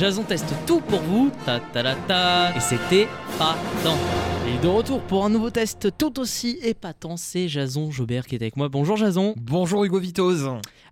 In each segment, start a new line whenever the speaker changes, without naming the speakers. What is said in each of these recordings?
Jason teste tout pour vous, ta ta ta ta, et c'était pas tant. Et de retour pour un nouveau test tout aussi épatant, c'est Jason Jobert qui est avec moi. Bonjour Jason.
Bonjour Hugo Vitoz.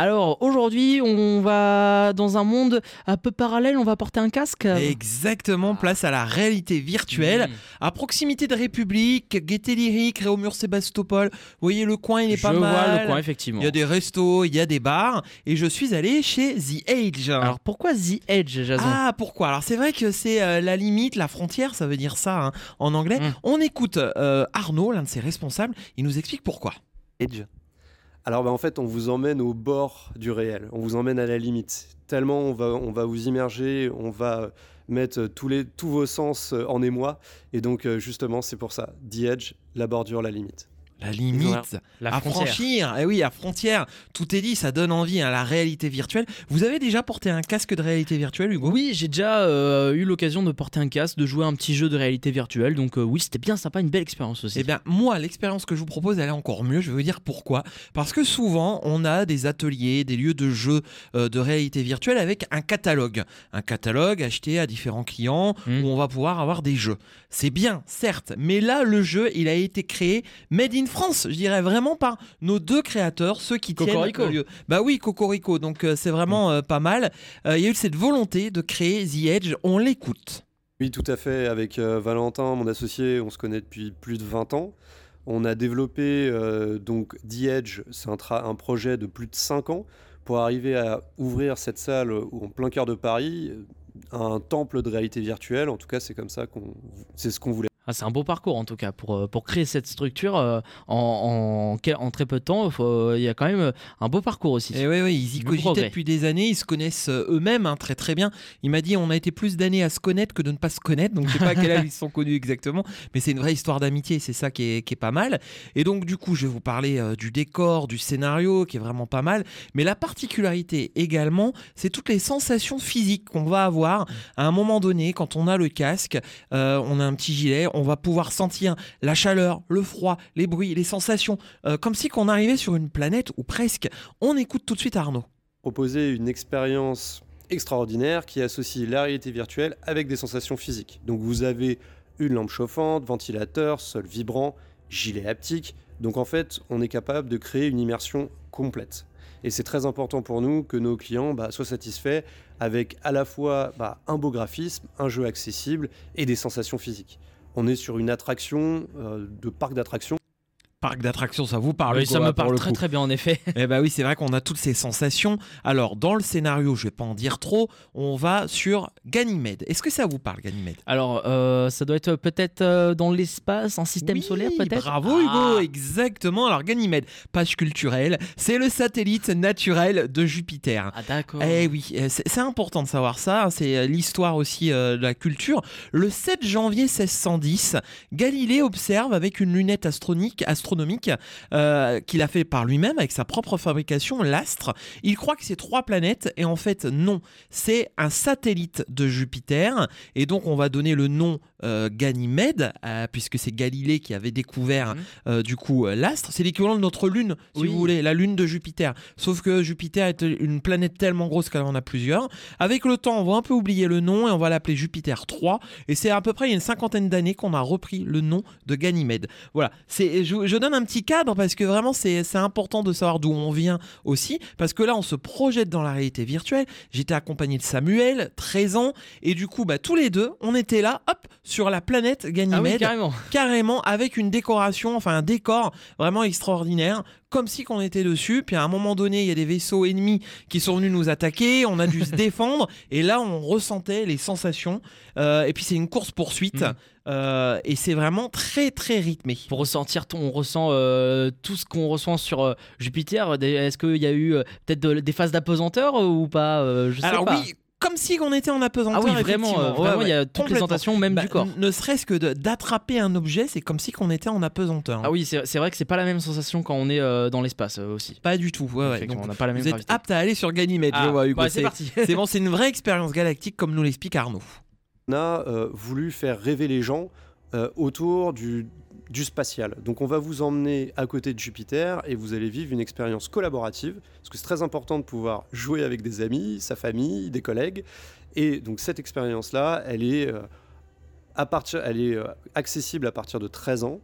Alors aujourd'hui, on va dans un monde un peu parallèle, on va porter un casque.
Exactement, place à la réalité virtuelle,
Mmh.
à proximité de République, Gaieté Lyrique, Réaumur Sébastopol. Vous voyez, le coin, il est
Je
pas
vois
mal.
le coin effectivement.
Il y a des restos, il y a des bars, et je suis allé chez The Age.
Alors pourquoi The Edge, Jason?
Ah, pourquoi? Alors c'est vrai que c'est euh, la limite, la frontière, ça veut dire ça hein, en anglais.
Mm.
On écoute euh, Arnaud, l'un de ses responsables, il nous explique pourquoi.
Edge. Alors bah, en fait, on vous emmène au bord du réel, on vous emmène à la limite. Tellement on va, on va vous immerger, on va mettre tous, les, tous vos sens euh, en émoi. Et donc euh, justement, c'est pour ça, The Edge, la bordure, la limite.
La limite.
La
à
frontière.
franchir, eh oui, à frontière, tout est dit, ça donne envie à la réalité virtuelle. Vous avez déjà porté un casque de réalité virtuelle, Hugo?
Oui, j'ai déjà euh, eu l'occasion de porter un casque, de jouer à un petit jeu de réalité virtuelle, donc euh, oui, c'était bien sympa, une belle expérience aussi.
Eh bien, moi, l'expérience que je vous propose, elle est encore mieux. Je vais vous dire pourquoi. Parce que souvent, on a des ateliers, des lieux de jeu euh, de réalité virtuelle avec un catalogue. Un catalogue acheté à différents clients
Mm.
où on va pouvoir avoir des jeux. C'est bien, certes, mais là, le jeu, il a été créé made in France, je dirais vraiment par nos deux créateurs, ceux qui
Cocorico.
tiennent le lieu. Bah oui, Cocorico. Donc, euh, c'est vraiment euh, pas mal. Euh, Il y a eu cette volonté de créer The Edge. On l'écoute.
Oui, tout à fait. Avec euh, Valentin, mon associé, on se connaît depuis plus de 20 ans. On a développé euh, donc The Edge, c'est un, projet de plus de 5 ans pour arriver à ouvrir cette salle en plein cœur de Paris, un temple de réalité virtuelle. En tout cas, c'est comme ça qu'on, c'est ce qu'on voulait.
Ah, c'est un beau parcours en tout cas pour, euh, pour créer cette structure euh, en, en, quel- en très peu de temps. faut- euh, Il y a quand même un beau parcours aussi.
Et oui, oui, ils y cogitaient depuis des années, ils se connaissent eux-mêmes hein, très très bien. Il m'a dit on a été plus d'années à se connaître que de ne pas se connaître, donc je sais pas à quel âge ils se sont connus exactement, mais c'est une vraie histoire d'amitié, c'est ça qui est, qui est pas mal. Et donc du coup, je vais vous parler euh, du décor, du scénario, qui est vraiment pas mal, mais la particularité également, c'est toutes les sensations physiques qu'on va avoir à un moment donné quand on a le casque, euh, on a un petit gilet, on va pouvoir sentir la chaleur, le froid, les bruits, les sensations, euh, comme si qu'on arrivait sur une planète ou presque. On écoute tout de suite Arnaud.
proposer une expérience extraordinaire qui associe la réalité virtuelle avec des sensations physiques. Donc vous avez une lampe chauffante, ventilateur, sol vibrant, gilet haptique. Donc en fait, on est capable de créer une immersion complète. Et c'est très important pour nous que nos clients bah, soient satisfaits avec à la fois bah, un beau graphisme, un jeu accessible et des sensations physiques. On est sur une attraction euh, de parc d'attractions
Parc d'attractions, ça vous parle
Oui, ça me parle
le
très
coup.
très bien en effet.
Eh bah oui, c'est vrai qu'on a toutes ces sensations. Alors, dans le scénario, je vais pas en dire trop, on va sur Ganymède. Est-ce que ça vous parle, Ganymède?
Alors, euh, ça doit être peut-être euh, dans l'espace, un système
Oui,
solaire peut-être?
Bravo
Ah.
Hugo, exactement. Alors Ganymède, page culturelle, c'est le satellite naturel de Jupiter.
Ah d'accord.
Eh oui, euh, c'est important de savoir ça, hein, c'est l'histoire aussi euh, de la culture. Le 7 janvier 1610, Galilée observe avec une lunette astronique- astronomique euh, qu'il a fait par lui-même avec sa propre fabrication, l'astre. Il croit que c'est trois planètes et en fait non, c'est un satellite de Jupiter et donc on va donner le nom euh, Ganymède euh, puisque c'est Galilée qui avait découvert
Mhm.
du coup l'astre. C'est l'équivalent de notre lune, si
Oui.
vous voulez, la lune de Jupiter. Sauf que Jupiter est une planète tellement grosse qu'elle en a plusieurs. Avec le temps, on va un peu oublier le nom et on va l'appeler Jupiter 3. Et c'est à peu près il y a une cinquantaine d'années qu'on a repris le nom de Ganymède. Voilà, c'est, je, je donne un petit cadre parce que vraiment c'est, important de savoir d'où on vient aussi. Parce que là, on se projette dans la réalité virtuelle. J'étais accompagné de Samuel, 13 ans. Et du coup, bah, tous les deux, on était là, hop, sur la planète
Ah oui,
Ganymède
carrément.
carrément avec une décoration, enfin un décor vraiment extraordinaire, comme si qu'on était dessus. Puis à un moment donné, il y a des vaisseaux ennemis qui sont venus nous attaquer, on a dû se défendre, et là on ressentait les sensations. Euh, et puis c'est une course poursuite,
Mm.
Euh, et c'est vraiment très très rythmé.
Pour ressentir, on ressent euh, tout ce qu'on ressent sur euh, Jupiter. Est-ce qu'il y a eu peut-être de- des phases d'apesanteur ou pas Je sais
Alors
pas.
oui. comme si on était en apesanteur.
Ah oui, vraiment, euh,
ouais,
il y a
complètement.
tentations, même
Bah,
du corps.
Ne serait-ce que d'attraper un objet, c'est comme si on était en apesanteur.
Ah oui, c'est vrai que c'est pas la même sensation quand on est euh, dans l'espace euh, aussi.
Pas du tout. Ouais, Donc,
on n'a pas la même
vous êtes apte à aller sur Ganymède,
Ah,
je vois, Hugo.
bah, C'est- parti.
c'est bon, c'est une vraie expérience galactique, comme nous l'explique Arnaud.
A euh, voulu faire rêver les gens euh, autour du, spatial. Donc on va vous emmener à côté de Jupiter et vous allez vivre une expérience collaborative, parce que c'est très important de pouvoir jouer avec des amis, sa famille, des collègues. Et donc cette expérience-là, elle est, euh, à partir, elle est accessible à partir de 13 ans,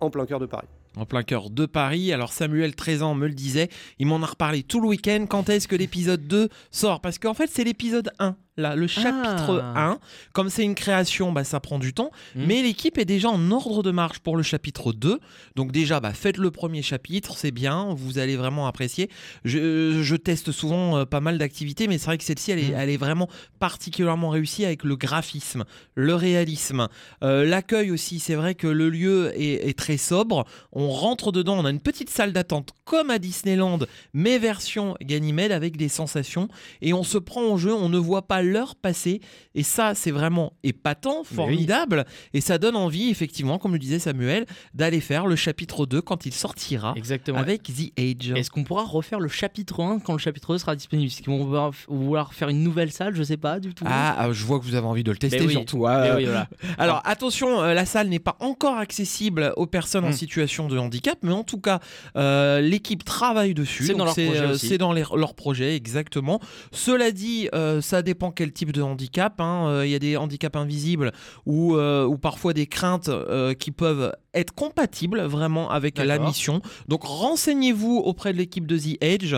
en plein cœur de Paris.
En plein cœur de Paris. Alors Samuel, 13 ans, me le disait. Il m'en a reparlé tout le week-end. Quand est-ce que l'épisode 2 sort? Parce qu'en fait, c'est l'épisode 1. Là, le chapitre
Ah.
1. Comme c'est une création, bah, ça prend du temps.
Mhm.
Mais l'équipe est déjà en ordre de marche pour le chapitre 2. Donc déjà, bah, faites le premier chapitre, c'est bien. Vous allez vraiment apprécier. Je, je teste souvent euh, pas mal d'activités, mais c'est vrai que celle-ci, elle, est- elle est vraiment particulièrement réussie avec le graphisme, le réalisme. Euh, L'accueil aussi, c'est vrai que le lieu est, est très sobre. On rentre dedans, on a une petite salle d'attente comme à Disneyland, mais version Ganymède avec des sensations. Et on se prend en jeu, on ne voit pas l'heure passer. Et ça, c'est vraiment épatant,
oui.
formidable. Et ça donne envie, effectivement, comme le disait Samuel, d'aller faire le chapitre 2 quand il sortira
Exactement.
avec The Age.
Est-ce qu'on pourra refaire le chapitre 1 quand le chapitre 2 sera disponible? Est-ce qu'ils vont vouloir, faire une nouvelle salle? Je sais pas du tout.
Ah, ah, je vois que vous avez envie de le tester
Mais oui.
surtout.
Oui, voilà.
Alors attention, euh, la salle n'est pas encore accessible aux personnes en
Mm.
situation de handicap, mais en tout cas, euh, l'équipe travaille dessus.
C'est dans leur projet
euh, dans les- leur projet, exactement. Cela dit, euh, ça dépend quel type de handicap. hein. Euh, Il y a des handicaps invisibles ou, ou parfois des craintes qui peuvent être compatibles vraiment avec la mission. Donc renseignez-vous auprès de l'équipe de The Edge,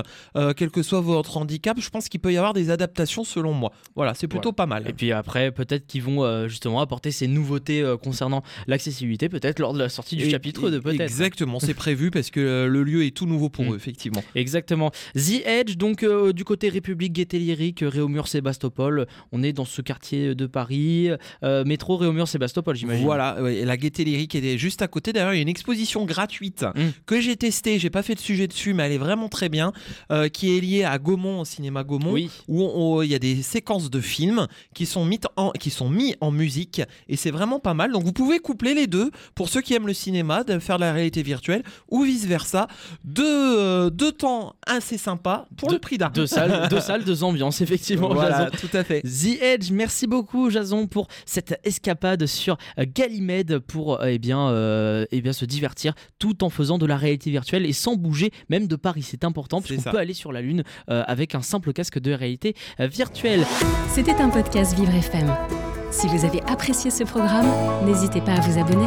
quel que soit votre handicap. Je pense qu'il peut y avoir des adaptations selon moi. Voilà, c'est plutôt pas mal.
Et puis après, peut-être qu'ils vont euh, justement apporter ces nouveautés euh, concernant l'accessibilité, peut-être lors de la sortie du
Et-
chapitre 2, peut-être.
Exactement, c'est prévu parce que euh, le lieu est tout nouveau pour
Mm.
eux, effectivement.
Exactement. The Edge, donc euh, du côté République, Gaieté Lyrique, Réaumur, Sébastopol. On est dans ce quartier de Paris. euh, métro Réaumur, Sébastopol, j'imagine.
Voilà, ouais, la Gaieté Lyrique est juste à côté. D'ailleurs, il y a une exposition gratuite
Mm.
que j'ai testée. J'ai pas fait de sujet dessus, mais elle est vraiment très bien. euh, qui est liée à Gaumont, au cinéma Gaumont,
Oui.
où il y a des séquences de films qui sont mis en, qui sont mis en musique. Et c'est vraiment pas mal. Donc vous pouvez coupler les deux pour ceux qui aiment le cinéma, de faire de la réalité virtuelle ou vice versa. Deux, euh, deux temps assez sympas pour
Deux-
le prix d'un.
Deux salles, deux salles, deux ambiances, effectivement.
Voilà,
Jason.
tout à fait.
The Edge, merci beaucoup Jason pour cette escapade sur euh, Ganymède pour euh, eh bien, euh, eh bien se divertir tout en faisant de la réalité virtuelle et sans bouger même de Paris. C'est important puisqu'on peut aller sur la Lune euh, avec un simple casque de réalité virtuelle.
C'était un podcast Vivre FM. Si vous avez apprécié ce programme, n'hésitez pas à vous abonner.